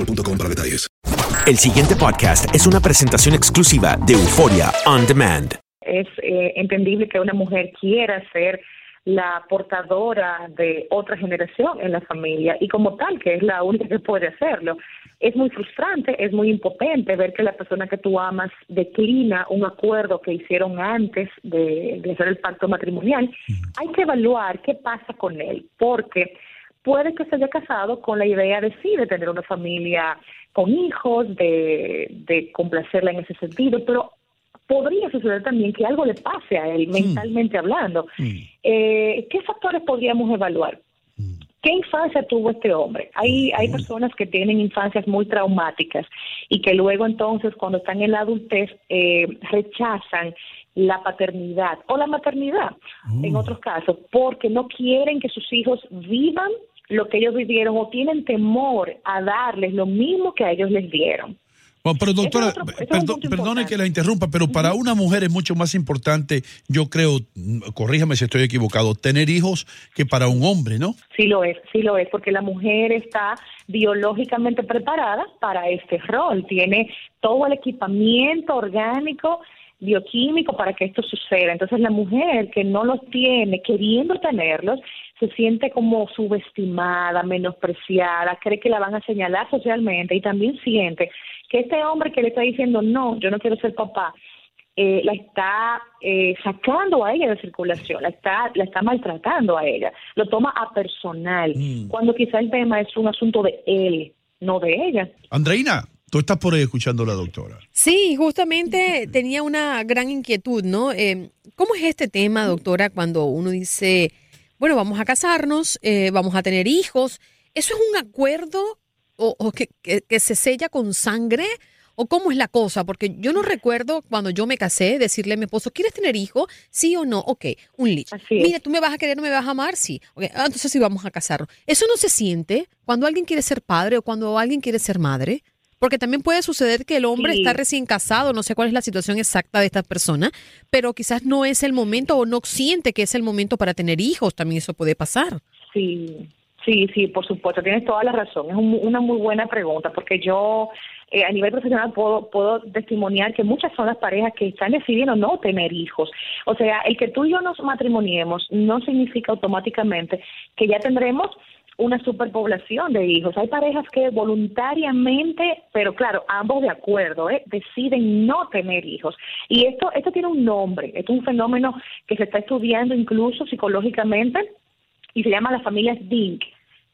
boostmobile.com para detalles. El siguiente podcast es una presentación exclusiva de Euforia On Demand. es eh, entendible que una mujer quiera ser la portadora de otra generación en la familia y como tal que es la única que puede hacerlo. Es muy frustrante, es muy impotente ver que la persona que tú amas declina un acuerdo que hicieron antes de, de hacer el pacto matrimonial. Hay que evaluar qué pasa con él, porque puede que se haya casado con la idea de sí, de tener una familia con hijos, de, de complacerla en ese sentido, pero podría suceder también que algo le pase a él, mentalmente hablando. Eh, ¿Qué factores podríamos evaluar? ¿Qué infancia tuvo este hombre? Hay, hay personas que tienen infancias muy traumáticas y que luego entonces cuando están en la adultez eh, rechazan la paternidad o la maternidad en otros casos porque no quieren que sus hijos vivan lo que ellos vivieron o tienen temor a darles lo mismo que a ellos les dieron. Bueno, pero doctora, es otro- es perdone que la interrumpa, pero para una mujer es mucho más importante, yo creo, mm, corríjame si estoy equivocado, tener hijos que para un hombre, ¿no? Sí lo es, sí lo es, porque la mujer está biológicamente preparada para este rol, tiene todo el equipamiento orgánico, bioquímico para que esto suceda. Entonces la mujer que no los tiene, queriendo tenerlos, se siente como subestimada, menospreciada, cree que la van a señalar socialmente y también siente que este hombre que le está diciendo, no, yo no quiero ser papá, eh, la está eh, sacando a ella de circulación, la está, la está maltratando a ella, lo toma a personal, cuando quizá el tema es un asunto de él, no de ella. Andreina, tú estás por ahí escuchando a la doctora. Sí, justamente tenía una gran inquietud, ¿no? Eh, ¿Cómo es este tema, doctora, cuando uno dice, bueno, vamos a casarnos, eh, vamos a tener hijos? ¿Eso es un acuerdo o, o que, que- que se sella con sangre? ¿O cómo es la cosa? Porque yo no recuerdo cuando yo me casé decirle a mi esposo, ¿quieres tener hijo? ¿Sí o no? Ok, un es. Mira, ¿tú me vas a querer o me vas a amar? Sí. Ok, ah, entonces sí vamos a casarnos. ¿Eso no se siente cuando alguien quiere ser padre o cuando alguien quiere ser madre? Porque también puede suceder que el hombre Sí. está recién casado, no sé cuál es la situación exacta de esta persona, pero quizás no es el momento o no siente que es el momento para tener hijos, también eso puede pasar. Sí, sí, sí, por supuesto, tienes toda la razón. Es un- una muy buena pregunta porque yo eh, a nivel profesional puedo, puedo testimoniar que muchas son las parejas que están decidiendo no tener hijos. O sea, el que tú y yo nos matrimoniemos no significa automáticamente que ya tendremos una superpoblación de hijos. Hay parejas que voluntariamente, pero claro, ambos de acuerdo, ¿eh? deciden no tener hijos. Y esto, esto tiene un nombre, es un fenómeno que se está estudiando incluso psicológicamente y se llama las familias DINK,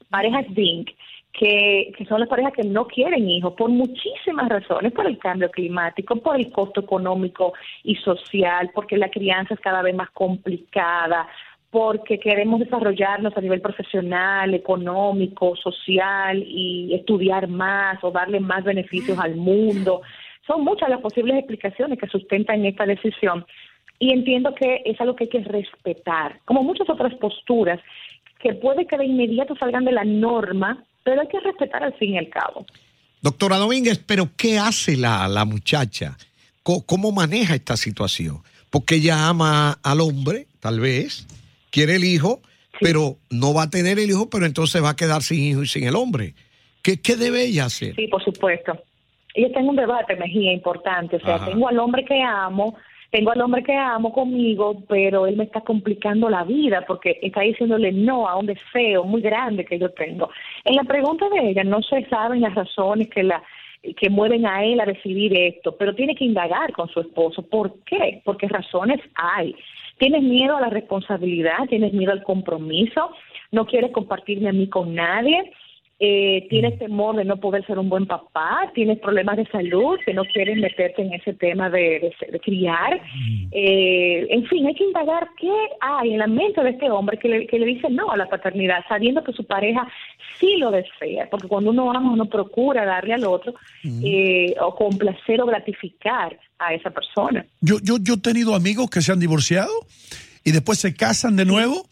parejas DINK, que son las parejas que no quieren hijos por muchísimas razones, por el cambio climático, por el costo económico y social, porque la crianza es cada vez más complicada, porque queremos desarrollarnos a nivel profesional, económico, social y estudiar más o darle más beneficios al mundo. Son muchas las posibles explicaciones que sustentan esta decisión y entiendo que es algo que hay que respetar, como muchas otras posturas que puede que de inmediato salgan de la norma, pero hay que respetar al fin y al cabo. Doctora Domínguez, pero ¿qué hace la, la muchacha? ¿Cómo, ¿Cómo maneja esta situación? Porque ella ama al hombre, tal vez, quiere el hijo, pero no va a tener el hijo, pero entonces va a quedar sin hijo y sin el hombre. ¿Qué, qué debe ella hacer? Sí, por supuesto. Yo tengo un debate, Mejía, importante. O sea, Ajá. tengo al hombre que amo, tengo al hombre que amo conmigo, pero él me está complicando la vida porque está diciéndole no a un deseo muy grande que yo tengo. En la pregunta de ella no se saben las razones que la que mueven a él a decidir esto, pero tiene que indagar con su esposo. ¿Por qué? Porque razones hay. Tienes miedo a la responsabilidad, tienes miedo al compromiso, no quieres compartirme a mí con nadie, eh, tienes temor de no poder ser un buen papá, tienes problemas de salud, que no quieres meterte en ese tema de, de criar. Eh, en fin, hay que indagar qué hay en la mente de este hombre que le, que le dice no a la paternidad, sabiendo que su pareja sí lo desea, porque cuando uno ama uno procura darle al otro eh, o complacer o gratificar a esa persona. Yo, yo, yo he tenido amigos que se han divorciado y después se casan de nuevo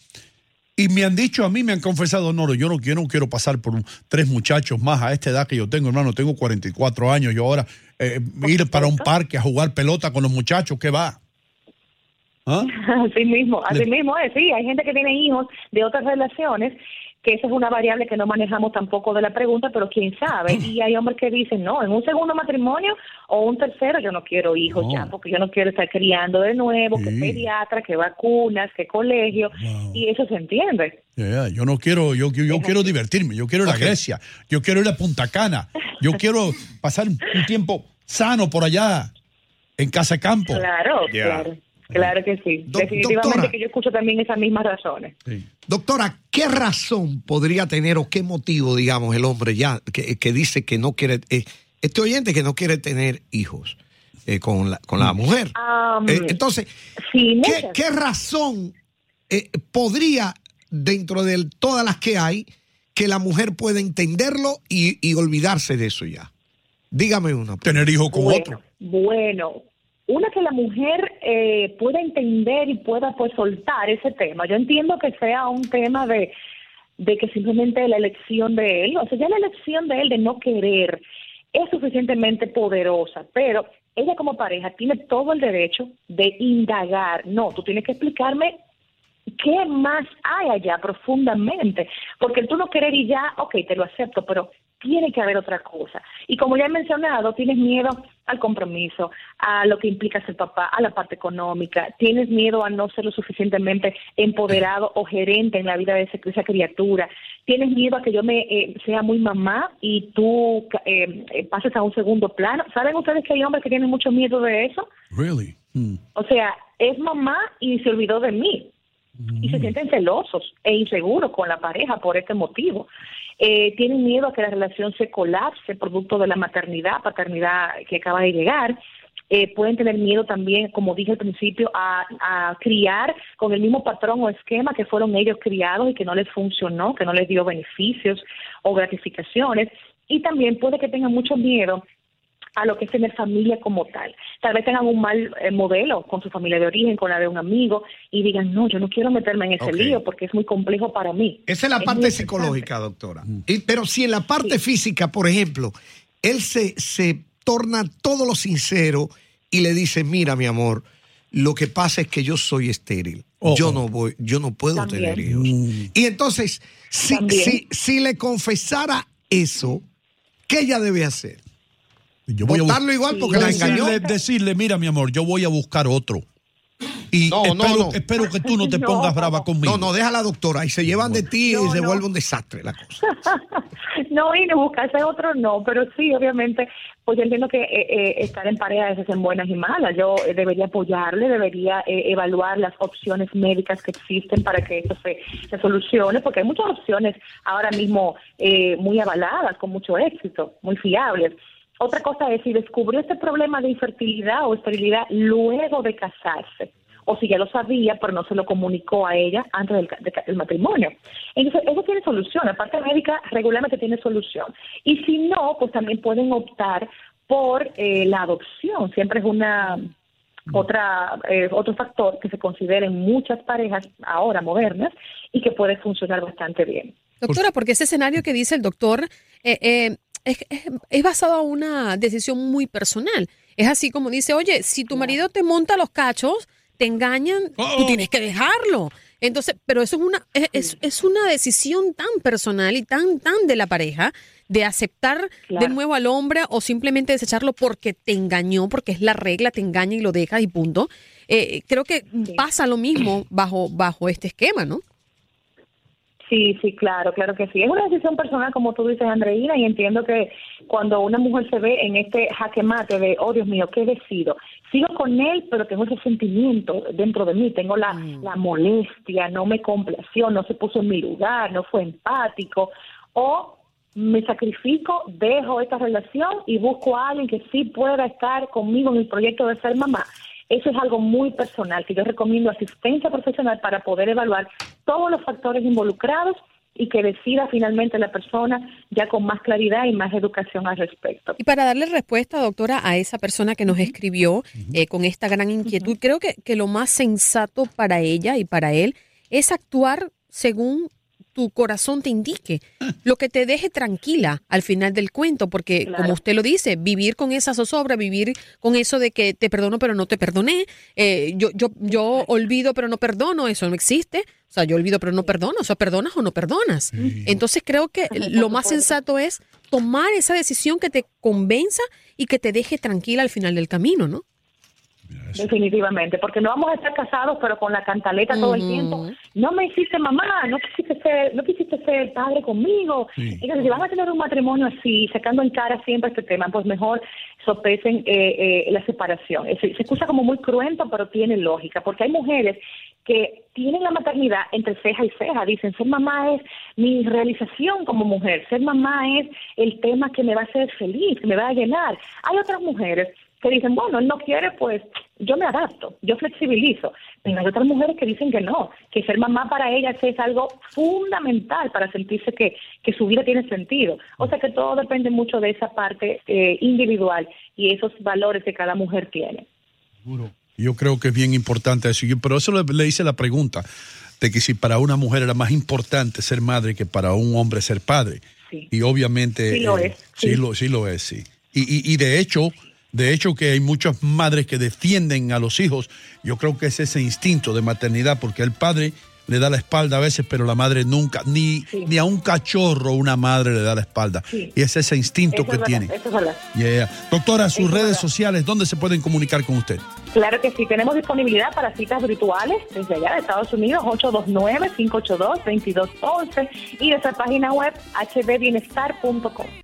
y me han dicho a mí, me han confesado, no, yo no quiero, no quiero pasar por un- tres muchachos más a esta edad que yo tengo, hermano, tengo 44 años y ahora eh, ir para un parque a jugar pelota con los muchachos, ¿qué va? ¿Ah? Así mismo, así mismo es, sí, hay gente que tiene hijos de otras relaciones, que esa es una variable que no manejamos tampoco de la pregunta, pero quién sabe, y hay hombres que dicen, no, en un segundo matrimonio o un tercero yo no quiero hijos ya, porque yo no quiero estar criando de nuevo, que Sí. pediatra, que vacunas, que colegio, y eso se entiende. Yeah, yo no quiero, yo, yo, yo quiero divertirme, yo quiero ir a Grecia, yo quiero ir a Punta Cana, yo quiero pasar un un tiempo sano por allá, en Casa Campo. Claro, Yeah. claro. Claro que sí. Do- Definitivamente doctora. que yo escucho también esas mismas razones. Doctora, ¿qué razón podría tener o qué motivo, digamos, el hombre ya que, que dice que no quiere, eh, este oyente que no quiere tener hijos eh, con, la, con la mujer? Am, Eh, entonces, sí, ¿qué, muchas. qué razón eh, podría, dentro de todas las que hay, que la mujer pueda entenderlo y, y olvidarse de eso ya? Dígame una. Tener hijos con bueno, otro. Bueno, una que la mujer eh, pueda entender y pueda pues soltar ese tema. Yo entiendo que sea un tema de, de que simplemente la elección de él, o sea, ya la elección de él de no querer es suficientemente poderosa, pero ella como pareja tiene todo el derecho de indagar. No, tú tienes que explicarme ¿qué más hay allá profundamente? Porque tú no querer y ya, ok, te lo acepto, pero tiene que haber otra cosa. Y como ya he mencionado, tienes miedo al compromiso, a lo que implica ser papá, a la parte económica, tienes miedo a no ser lo suficientemente empoderado o gerente en la vida de esa criatura, tienes miedo a que yo me eh, sea muy mamá y tú eh, eh, pases a un segundo plano. ¿Saben ustedes que hay hombres que tienen mucho miedo de eso? Really? Hmm. O sea, es mamá y se olvidó de mí. Y se sienten celosos e inseguros con la pareja por este motivo. Eh, tienen miedo a que la relación se colapse producto de la maternidad, paternidad que acaba de llegar. Eh, pueden tener miedo también, como dije al principio, a, a criar con el mismo patrón o esquema que fueron ellos criados y que no les funcionó, que no les dio beneficios o gratificaciones. Y también puede que tengan mucho miedo a lo que es tener familia como tal. Tal vez tengan un mal eh, modelo con su familia de origen, con la de un amigo, y digan, no, yo no quiero meterme en ese lío porque es muy complejo para mí. Esa es la parte psicológica, doctora. Y- pero si en la parte física, por ejemplo, él se, se torna todo lo sincero y le dice, mira, mi amor, lo que pasa es que yo soy estéril. Yo no voy, yo no puedo También. tener hijos. Y entonces, si, si, si le confesara eso, ¿qué ella debe hacer? Yo voy a Botarlo bus- igual porque la engañó. decirle, decirle, mira, mi amor, yo voy a buscar otro. Y No, espero, no. espero que tú no te pongas brava conmigo. No, no, deja a la doctora y se llevan de ti y se vuelve un desastre la cosa. No, y no buscarse otro no, pero sí, obviamente, pues yo entiendo que eh, eh, estar en pareja es en buenas y malas. Yo eh, debería apoyarle, debería eh, evaluar las opciones médicas que existen para que eso se, se solucione, porque hay muchas opciones ahora mismo eh, muy avaladas, con mucho éxito, muy fiables. Otra cosa es si descubrió este problema de infertilidad o esterilidad luego de casarse o si ya lo sabía, pero no se lo comunicó a ella antes del, de del matrimonio. Entonces, eso tiene solución. La parte médica regularmente tiene solución. Y si no, pues también pueden optar por eh, la adopción. Siempre es una otra eh, otro factor que se considera en muchas parejas ahora modernas y que puede funcionar bastante bien. Doctora, porque ese escenario que dice el doctor eh, eh, es, es- es basado en una decisión muy personal. Es así como dice, oye, si tu marido te monta los cachos, te engañan, tú tienes que dejarlo. Entonces, pero eso es una, es, es- una decisión tan personal y tan, tan de la pareja de aceptar de nuevo al hombre o simplemente desecharlo porque te engañó, porque es la regla, te engaña y lo dejas y punto. Eh, creo que pasa lo mismo bajo, bajo este esquema, ¿no? Sí, sí, claro, claro que sí. Es una decisión personal, como tú dices, Andreina, y entiendo que cuando una mujer se ve en este jaque mate de, oh Dios mío, ¿qué decido? Sigo con él, pero tengo ese sentimiento dentro de mí, tengo la, la molestia, no me complació, no se puso en mi lugar, no fue empático, o me sacrifico, dejo esta relación y busco a alguien que sí pueda estar conmigo en el proyecto de ser mamá. Eso es algo muy personal, que yo recomiendo asistencia profesional para poder evaluar todos los factores involucrados y que decida finalmente la persona ya con más claridad y más educación al respecto. Y para darle respuesta, doctora, a esa persona que nos escribió eh, con esta gran inquietud, creo que, que lo más sensato para ella y para él es actuar según tu corazón te indique, lo que te deje tranquila al final del cuento, porque como usted lo dice, vivir con esa zozobra, vivir con eso de que te perdono pero no te perdoné, eh, yo, yo, yo olvido pero no perdono, eso no existe, o sea, yo olvido pero no perdono, o sea, perdonas o no perdonas. Entonces creo que lo más sensato es tomar esa decisión que te convenza y que te deje tranquila al final del camino, ¿no? Definitivamente, porque no vamos a estar casados, pero con la cantaleta todo el tiempo. No me hiciste mamá, no quisiste ser, no quisiste ser padre conmigo. Entonces, si van a tener un matrimonio así, sacando en cara siempre este tema, pues mejor sopesen eh, eh, la separación. Se escucha como muy cruento, pero tiene lógica, porque hay mujeres que tienen la maternidad entre ceja y ceja. Dicen, ser mamá es mi realización como mujer, ser mamá es el tema que me va a hacer feliz, que me va a llenar. Hay otras mujeres que dicen, bueno, él no quiere, pues yo me adapto, yo flexibilizo. Pero hay otras mujeres que dicen que no, que ser mamá para ellas es algo fundamental para sentirse que, que su vida tiene sentido. O sea que todo depende mucho de esa parte eh, individual y esos valores que cada mujer tiene. Yo creo que es bien importante eso. Yo- pero eso le, le hice la pregunta de que si para una mujer era más importante ser madre que para un hombre ser padre. Sí. Y obviamente... Sí lo eh, es, Sí, sí. lo, sí lo es, sí. Y, y- y de hecho, de hecho que hay muchas madres que defienden a los hijos. Yo creo que es ese instinto de maternidad, porque el padre le da la espalda a veces, pero la madre nunca, ni, ni a un cachorro una madre le da la espalda. Sí. Y es ese instinto Eso que es tiene. es. Yeah. Doctora, sus Eso redes verdad. sociales, ¿dónde se pueden comunicar con usted? Claro que sí, tenemos disponibilidad para citas virtuales desde allá de Estados Unidos, 829-582-2211 y nuestra página web hdbienestar.com.